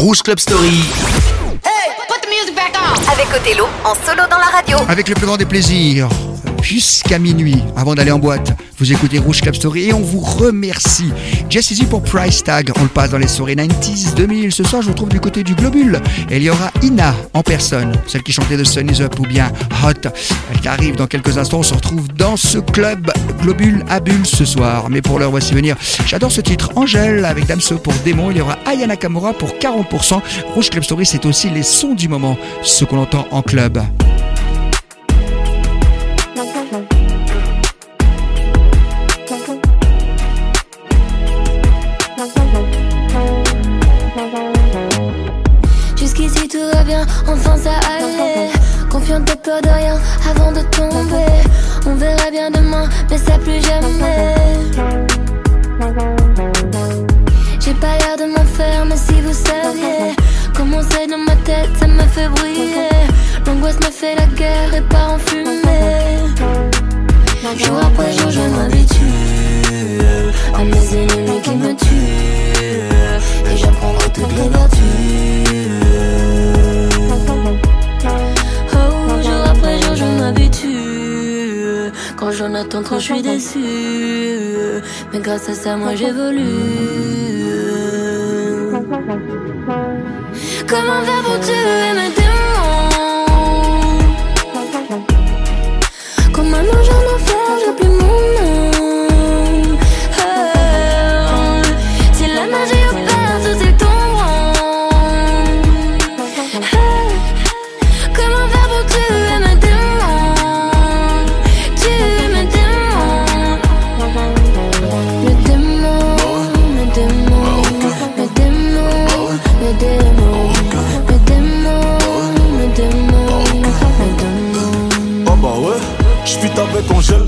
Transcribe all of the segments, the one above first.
Rouge Club Story. Hey, put the music back on. Avec Othello en solo dans la radio. Avec le plus grand des plaisirs, jusqu'à minuit, avant d'aller en boîte, vous écoutez Rouge Club Story et on vous remercie. Just Easy pour Price Tag, on le passe dans les soirées 90s, 2000. Ce soir, je vous trouve du côté du Globule. Et il y aura Ina en personne, celle qui chantait de Sun Is Up ou bien Hot. Elle arrive dans quelques instants, on se retrouve dans ce club Globule à Bulle ce soir. Mais pour l'heure, voici venir. J'adore ce titre, Angèle avec Damso pour Démon. Il y aura Ayana Kamura pour 40%. Rouge Club Story, c'est aussi les sons du moment, ce qu'on entend en club. Bien demain, mais ça plus jamais. J'ai pas l'air de m'en faire, mais si vous saviez comment c'est dans ma tête, ça me fait briller. L'angoisse me fait la guerre et part en fumée. Jour après jour, je m'habitue à mes ennemis qui me tuent. Et j'apprendrai toutes les vertus. Quand j'en attends trop, je suis déçu. Mais grâce à ça, moi j'évolue. Comment faire pour tuer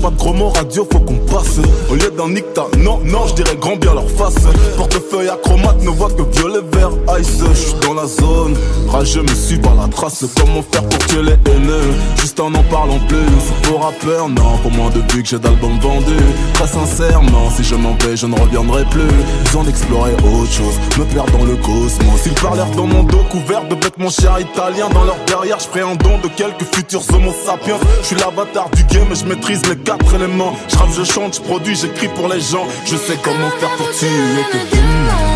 pas de gros mots radio, faut qu'on passe. Au lieu d'un nicta, non, non, je dirais grand bien leur face. Portefeuille acromate, ne voit que violet, vert, ice. J'suis dans la zone, rageux me suis par la trace. Comment faire pour tuer les haineux, juste en en parlant plus. Pour rappeur, non, pour moi depuis que j'ai d'albums vendus. Très sincèrement, si je m'en vais, je ne reviendrai plus. Besoin d'explorer autre chose, me perdre dans le cosmos. Ils parlèrent dans mon dos, couvert de vêtements chers italiens Dans leur derrière, je un don de quelques futurs homo sapiens. Je suis l'avatar du game et je maîtrise les quatre éléments Je je chante, je produis, j'écris pour les gens. Je sais comment faire pour tuer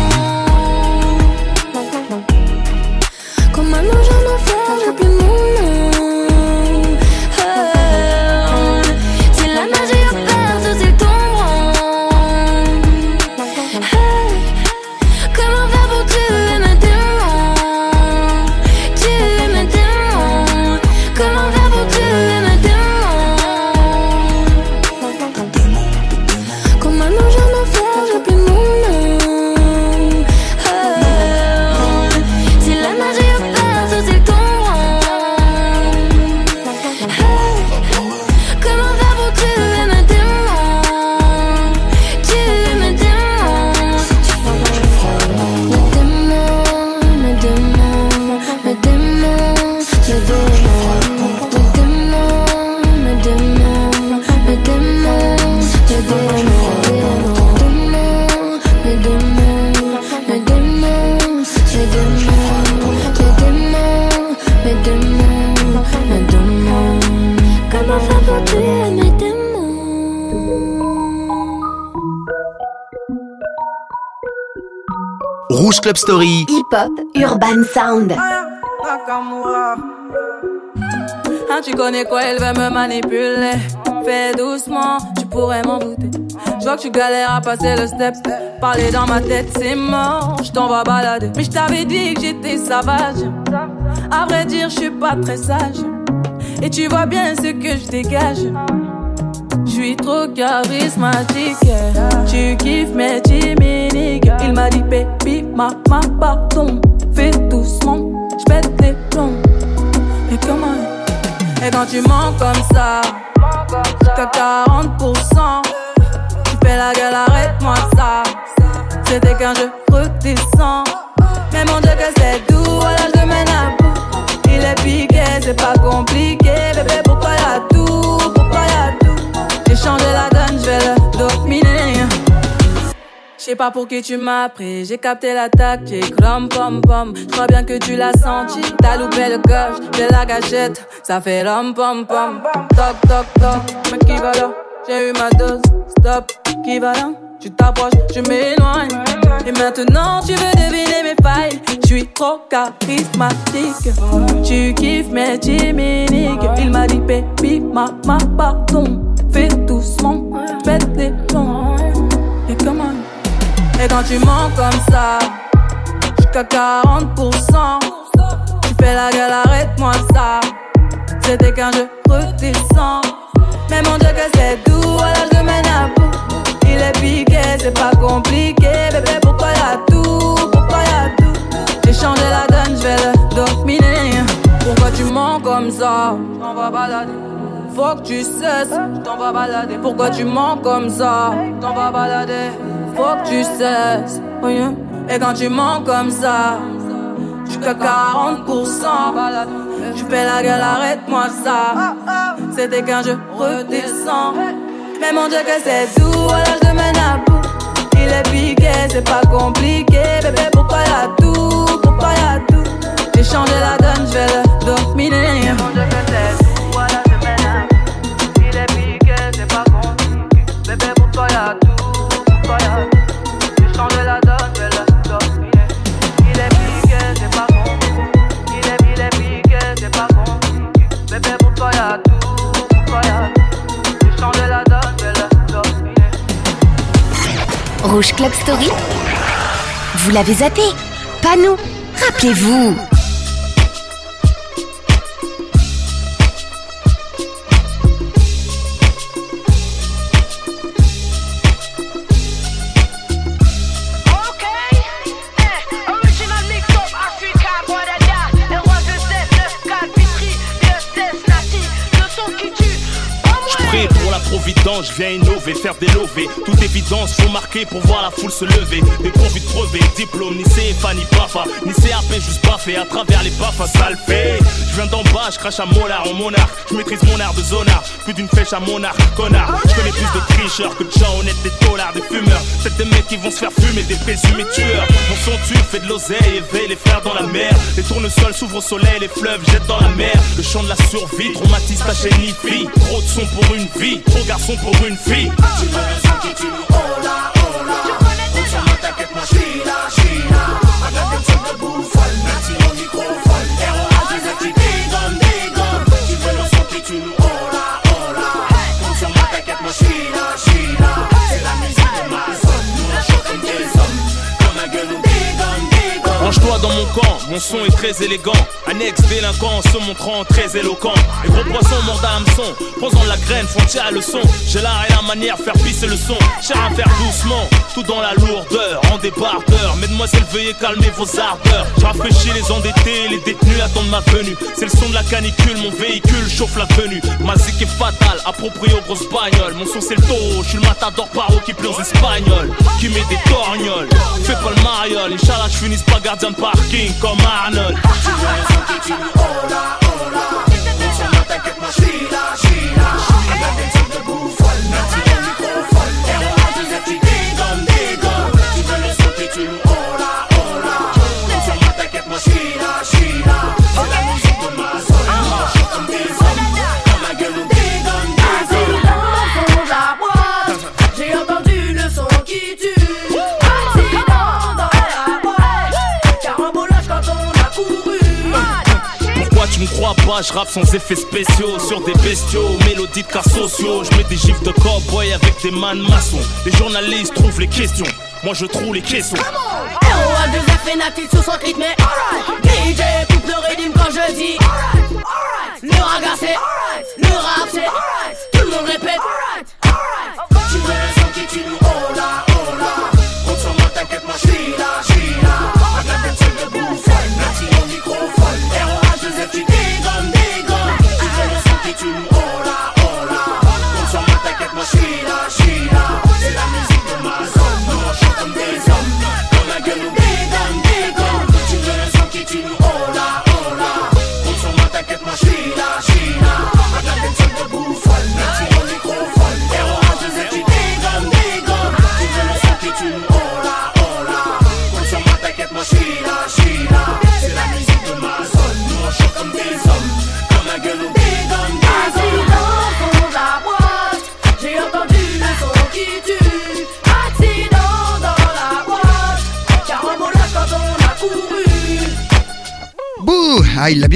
démons, mes démons Mes démons, mes démons Comment faire pour tuer mes démons? Rouge Club Story. Hip-hop, urban sound. Nakamura. Hein, tu connais quoi, elle veut me manipuler. Fais doucement, tu pourrais m'en douter. Vois que tu galères à passer le step. Parler dans ma tête, c'est mort, je t'en vais balader. Mais je t'avais dit que j'étais sauvage. À vrai dire, je suis pas très sage. Et tu vois bien ce que je dégage. Je suis trop charismatique. Tu kiffes mes timides. Il m'a dit, baby, ma, ma, pardon. Fais doucement, je pète les plombs. Et comment? Et quand tu mens comme ça, t'as 40%. La gueule, arrête-moi ça. C'était qu'un jeu redescend. Mais mon Dieu, que c'est doux, voilà, je mène à bout. Il est piqué, c'est pas compliqué. Bébé, pourquoi y'a tout Pourquoi y'a tout? J'ai changé la donne, je vais le dominer. J'ai pas pour qui tu m'as pris, j'ai capté la tactique. Rom pom pom, je bien que tu l'as senti. T'as loupé le gauche de la gâchette, ça fait rom pom pom. Toc toc toc, mais qui va là? J'ai eu ma dose, stop, qui va là? Tu t'approches, je m'éloigne. Et maintenant tu veux deviner mes failles. Je suis trop charismatique. Tu kiffes mes chimiques. Il m'a dit, baby, ma, ma, pardon. Fais doucement, pète les plombs. Et comment? Et quand tu mens comme ça, jusqu'à 40%. Tu fais la gueule, arrête-moi ça. C'était qu'un jeu redescend. Mais mon Dieu que c'est doux, à l'âge de bout. Il est piqué, c'est pas compliqué. Bébé, pour toi y'a tout, pour toi y'a tout? J'ai changé la donne, je vais le dominer. Pourquoi tu mens comme ça? T'en vas balader. Faut que tu cesses, t'en vas balader. Pourquoi tu mens comme ça? T'en vas balader. Faut que tu cesses. Oh. Et quand tu mens comme ça, jusqu'à 40%. Tu fais la gueule, arrête-moi ça. C'était qu'un jeu, redescends. Mais mon Dieu que c'est doux, à l'âge de mène à bout. Il est piqué, c'est pas compliqué. Bébé, pour toi y'a tout, pour toi y'a tout? J'ai changé la donne, je vais le dominer. Mon Dieu que c'est Rouge Club Story. Vous l'avez zappé. Pas nous. Rappelez-vous. Okay, original mix-up Africa, Guadada, le roi de Z, 9, 4, Vitry, DSS, Nati, le son qui tue, pas Je viens innover, faire des lovés. Toute évidence, faut marquer pour voir la foule se lever. Dépourvu de brevet, diplôme, ni CFA, ni PAFA, ni CAP, juste baffé à travers les baffes, ça le. Je viens d'en bas, je crache à molar en monarque. Je maîtrise mon art de zonard, plus d'une flèche à mon arc, connard. Je connais plus de tricheurs que de gens honnêtes, des taulards, des fumeurs. Peut-être des mecs qui vont se faire fumer, des présumés tueurs. Mon son tue, fait de l'oseille, éveille les frères dans la mer. Les tournesols s'ouvrent au soleil, les fleuves jettent dans la mer. Le chant de la survie, traumatise ta ni fille. Trop de son pour une vie, trop garçon pour une fille. Range-toi dans mon camp, mon son est très élégant. Un ex-délinquant se montrant très éloquent. Les gros poissons mordent à hameçon, posant la graine, font à leçon. J'ai l'art et la manière, faire pisser le son. Cher à faire doucement, tout dans la lourdeur, en débardeur. Mesdemoiselles, veuillez calmer vos ardeurs. Je rafraîchis les endettés, les détenus attendent ma venue. C'est le son de la canicule, mon véhicule chauffe la venue. Ma zik est fatale, approprié aux grosses bagnoles. Mon son c'est le taureau, je suis le matador paro qui pleure aux espagnols. Qui met des torgnoles, fais pas le mariole. Inch'Allah, je finisse pas gardien de parking comme Arnold. J'ai crois pas, je sans effets spéciaux Sur des bestiaux, mélodies de cas sociaux. Je mets des gifs de cowboy avec des man maçons. Les journalistes trouvent les questions Moi je trouve les caissons. Héros à deux F et Nati sur son rythme DJ coupe le rythme quand je dis. Le raga c'est Le rap c'est Tout le monde répète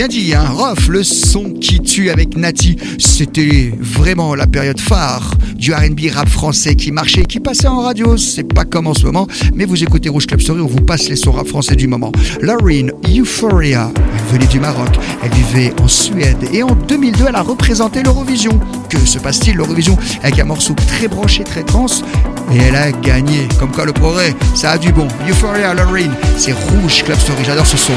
bien dit, hein. Rof, le son qui tue avec Nati. C'était vraiment la période phare du RB rap français qui marchait, qui passait en radio. C'est pas comme en ce moment, mais vous écoutez Rouge Club Story, on vous passe les sons rap français du moment. Lauren, Euphoria. Elle venait du Maroc, elle vivait en Suède et en 2002, elle a représenté l'Eurovision. Que se passe-t-il? l'Eurovision Avec un morceau très branché, très trans, et elle a gagné. Comme quoi le progrès, ça a du bon. Euphoria, Lauren, c'est Rouge Club Story, j'adore ce son.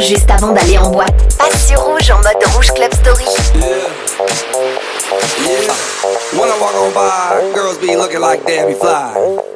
Juste avant d'aller en boîte. Passe sur rouge en mode rouge club story. Yeah. Yeah. When I walk on by, girls be looking like Debbie Fly.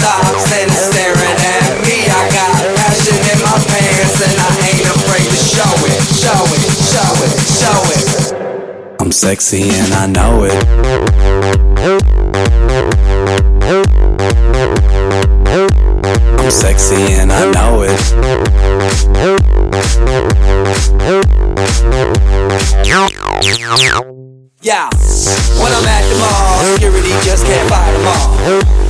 stops and staring at me. I got passion in my pants and I ain't afraid to show it, show it, show it, show it. I'm sexy and I know it. I'm sexy and I know it. Yeah, when I'm at the mall, security just can't fight them all.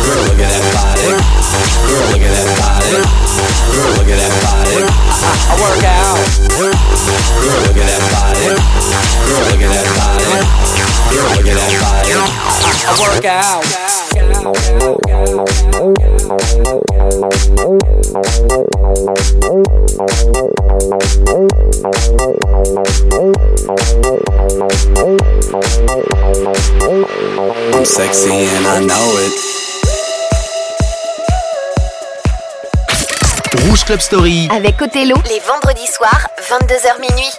Girl, look at that body. Girl, look at that body. Girl, look at that body. I, work out. Girl, look at that body. Girl, look at that body. Girl, look at that body. I work out. I'm sexy and I know it. Rouge Club Story. Avec Othello, les vendredis soirs, 22h minuit.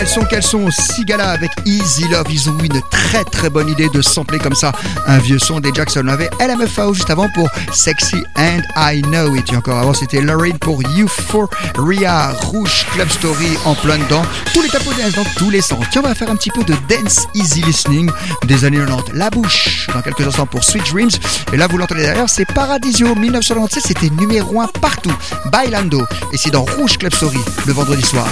Quels sont, quels sont Sigala avec Easy Love. Ils ont eu une très très bonne idée de sampler comme ça un vieux son des Jackson. On avait LMFAO juste avant pour Sexy and I Know It. Et encore avant, c'était Lorraine pour Euphoria. Rouge Club Story en plein dedans. Tous les tapos dans tous les sens. Tiens, on va faire un petit peu de dance easy listening des années 90. La bouche dans quelques instants pour Sweet Dreams. Et là, vous l'entendez derrière, c'est Paradisio 1997. C'était numéro 1 partout. Bailando. Et c'est dans Rouge Club Story le vendredi soir.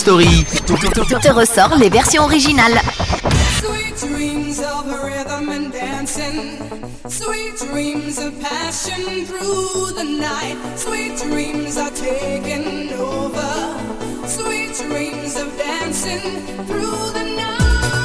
Story te ressort les versions originales. Sweet dreams of rhythm and dancing. Sweet dreams of passion through the night. Sweet dreams are taking over. Sweet dreams of dancing through the night.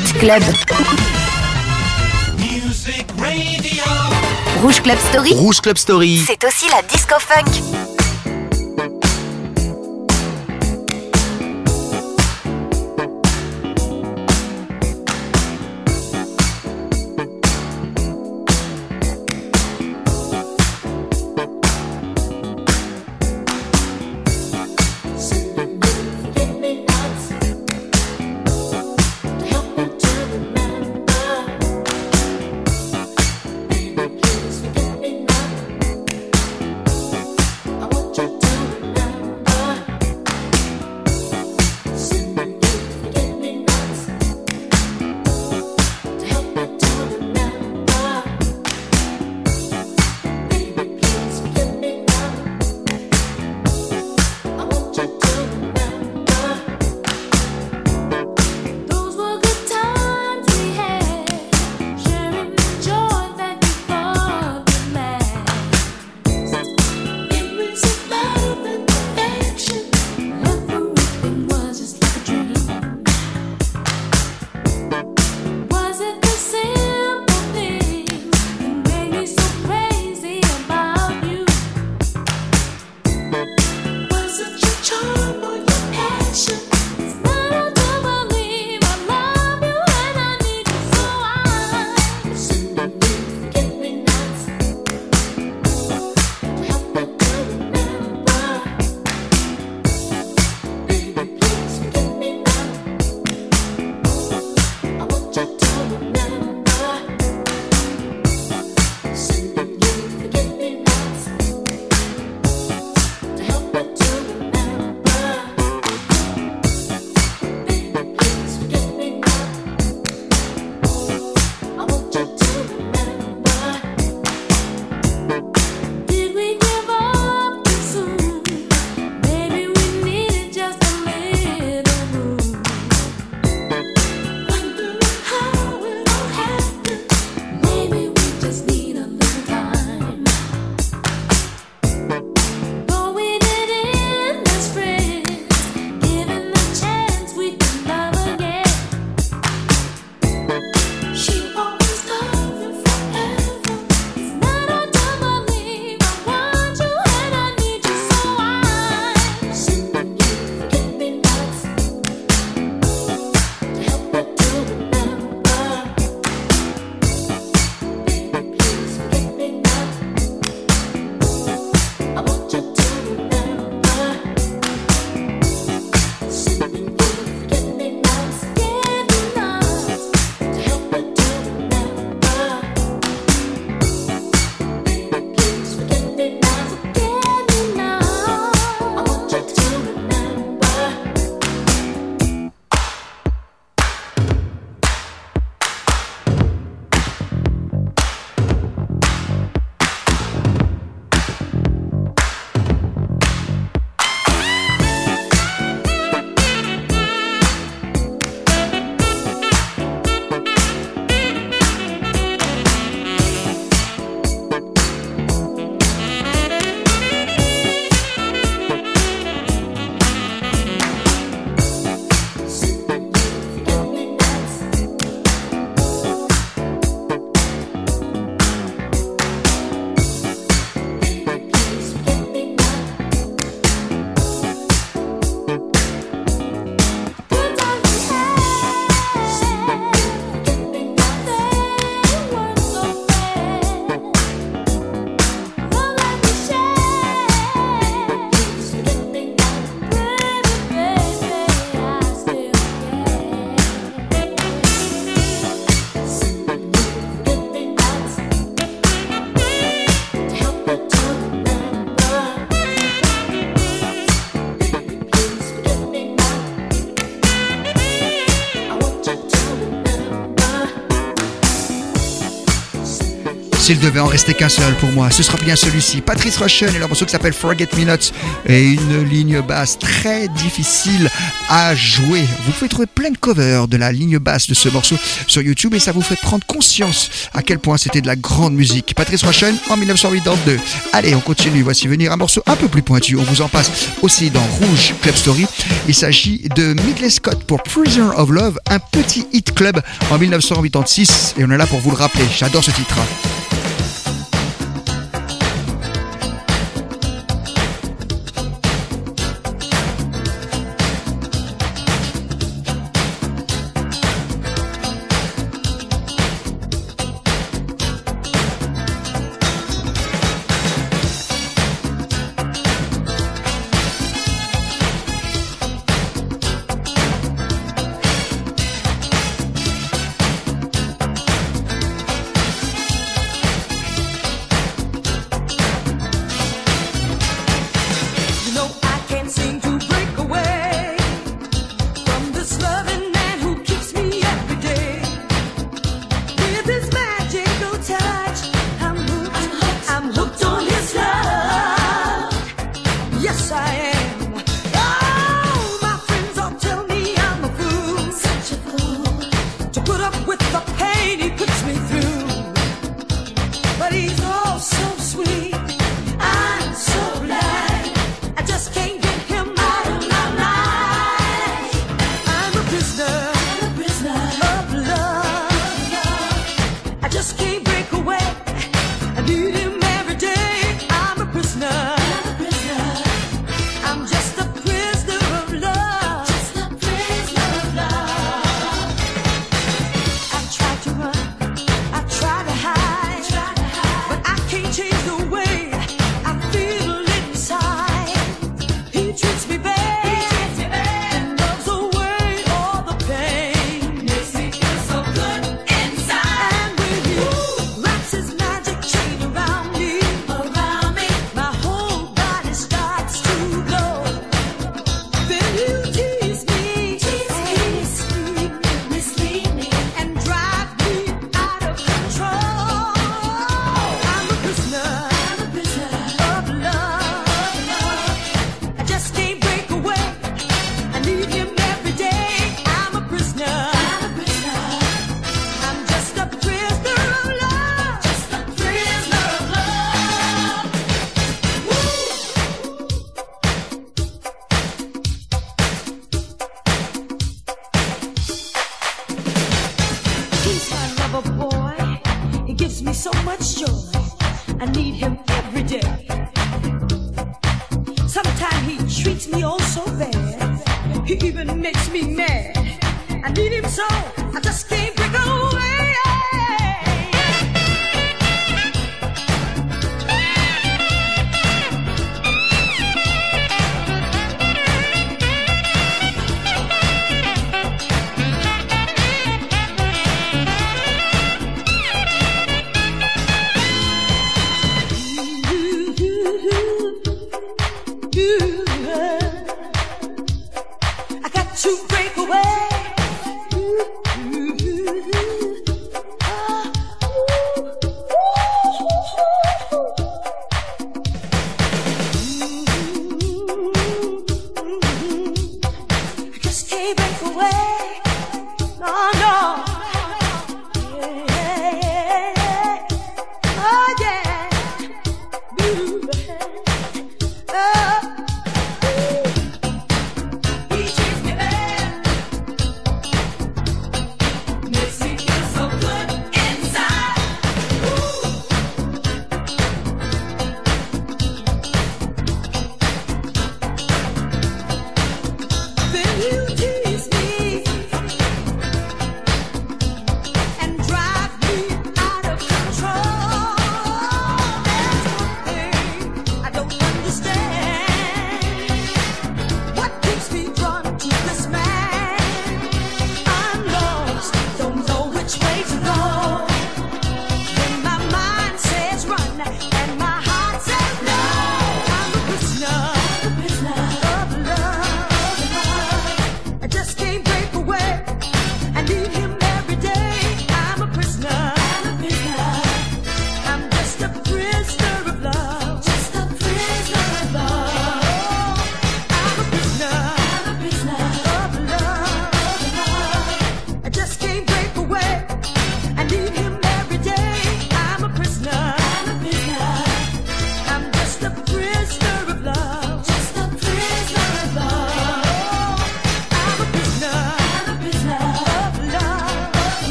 Hit Club. Rouge Club Story. Rouge Club Story. C'est aussi la disco funk. S'il devait en rester qu'un seul pour moi, ce sera bien celui-ci. Patrice Rushen et le morceau qui s'appelle Forget Me Not et une ligne basse très difficile à jouer. Vous pouvez trouver plein de covers de la ligne basse de ce morceau sur YouTube et ça vous fait prendre conscience à quel point c'était de la grande musique. Patrice Rushen en 1982. Allez, on continue. Voici venir un morceau un peu plus pointu. On vous en passe aussi dans Rouge Club Story. Il s'agit de Midley Scott pour Prisoner of Love, un petit hit club en 1986 et on est là pour vous le rappeler. J'adore ce titre.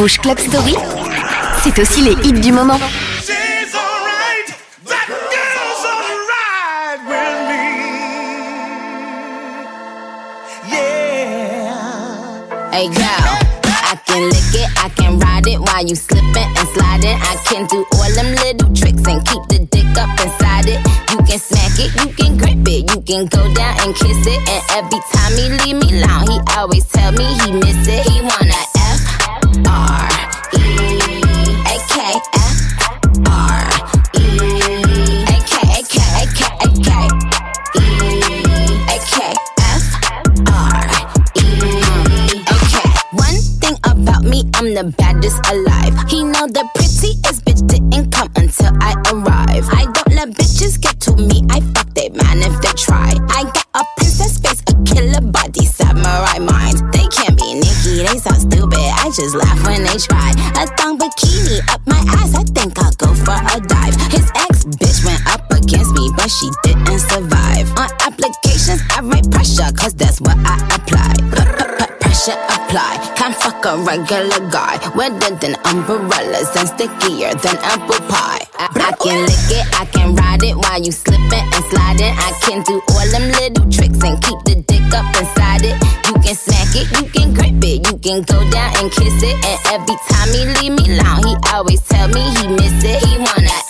Rouge Club Story, c'est aussi les hits du moment. She's alright, that girl's alright with me. Yeah. Hey girl, I can lick it, I can ride it while you slipping and sliding. I can do all them little tricks and keep the dick up inside it. You can smack it, you can grip it, you can go down and kiss it. And every time he leave me alone, he always tell me he miss it. He wanna I'm the baddest alive. He know the prettiest bitch didn't come until I arrive. I don't let bitches get to me. I fuck they man if they try. I got I just laugh when they try. A thong bikini up my ass. I think I'll go for a dive. His ex bitch went up against me, but she didn't survive. On applications, I write pressure, cause that's what I apply. Pressure apply. Can't fuck a regular guy. Wetter than umbrellas and stickier than apple pie. I, I can lick it, I can ride it while you slipping and sliding. I can do all them little tricks and keep the dick up inside it. You can smack it, you can grip go down and kiss it. And every time he leave me alone, he always tell me he miss it. He wanna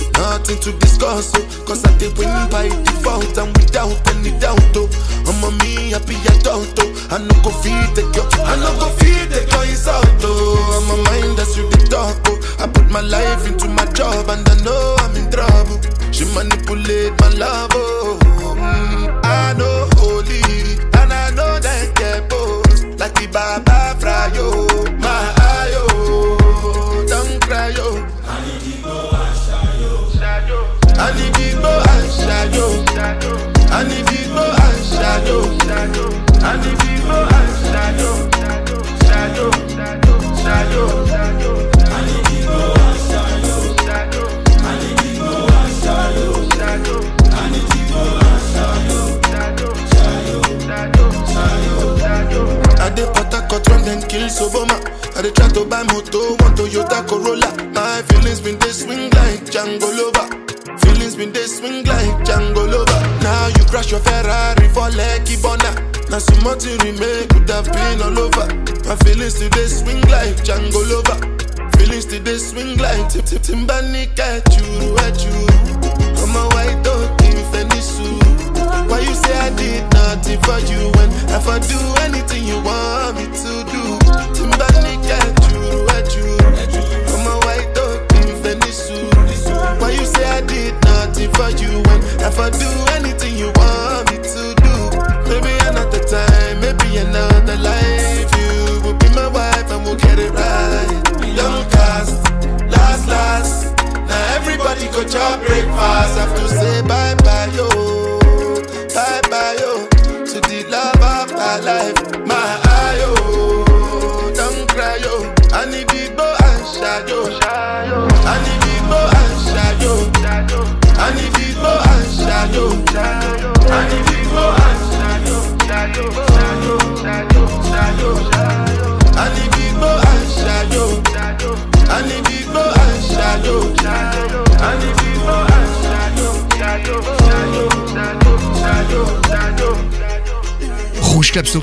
Nothing to discuss, oh. Cause I did win by default and without any doubt, oh. I'm a me happy adult, oh. I no go feed the girl, I no go feed the girl insult, oh. I'm a mind that's you the talk, oh. I put my life into my job and I know I'm in trouble. She manipulate my love, oh. Mm, I know holy and I know that get both. Like the Baba Frayo, my ayo, don't cry, Timber nigga, you.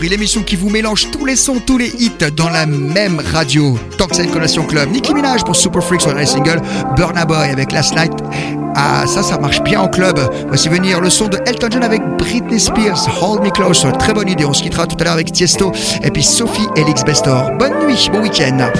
L'émission qui vous mélange tous les sons, tous les hits dans la même radio. Toxic Connection Club, Nicki Minaj pour Super Freak sur le single, Burna Boy avec Last Night. Ah, ça, ça marche bien en club. Voici venir le son de Elton John avec Britney Spears, Hold Me Close. Très bonne idée. On se quittera tout à l'heure avec Tiesto et puis Sophie Elix Bestor. Bonne nuit, bon week-end.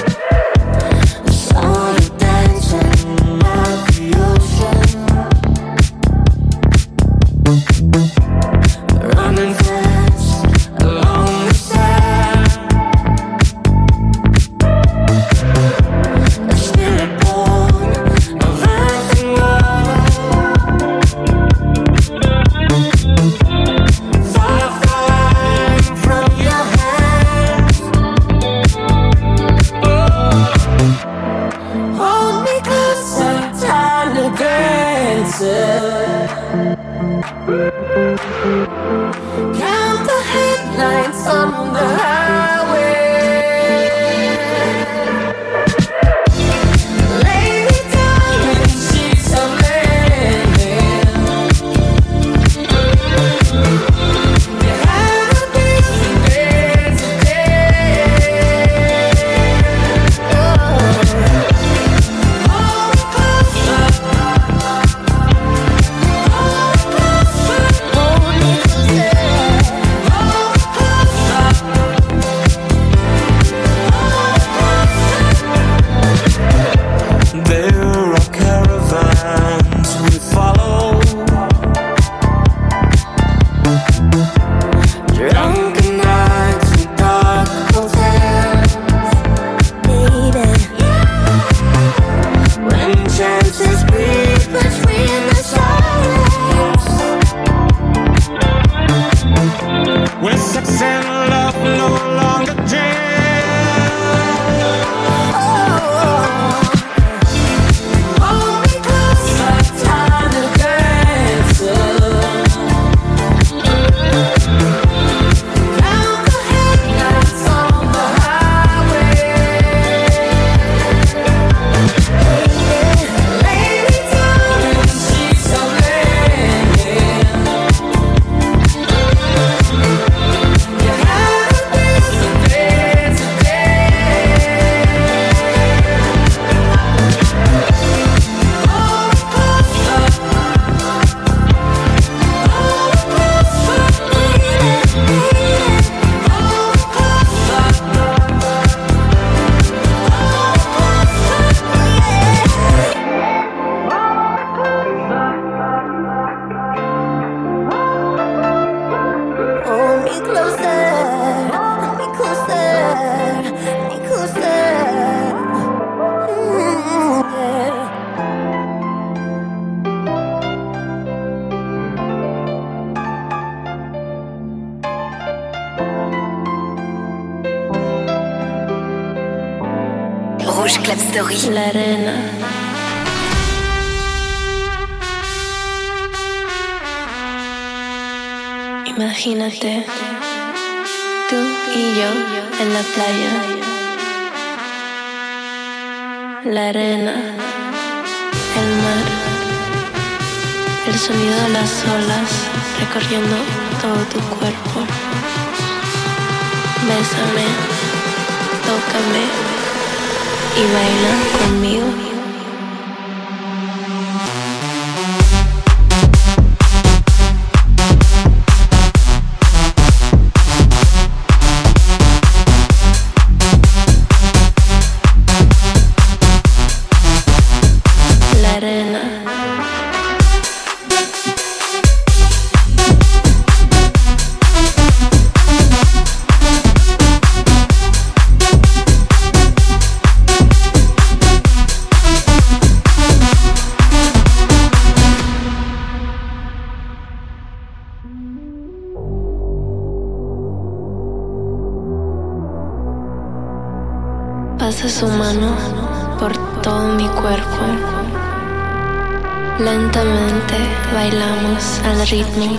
y baila conmigo. leave me.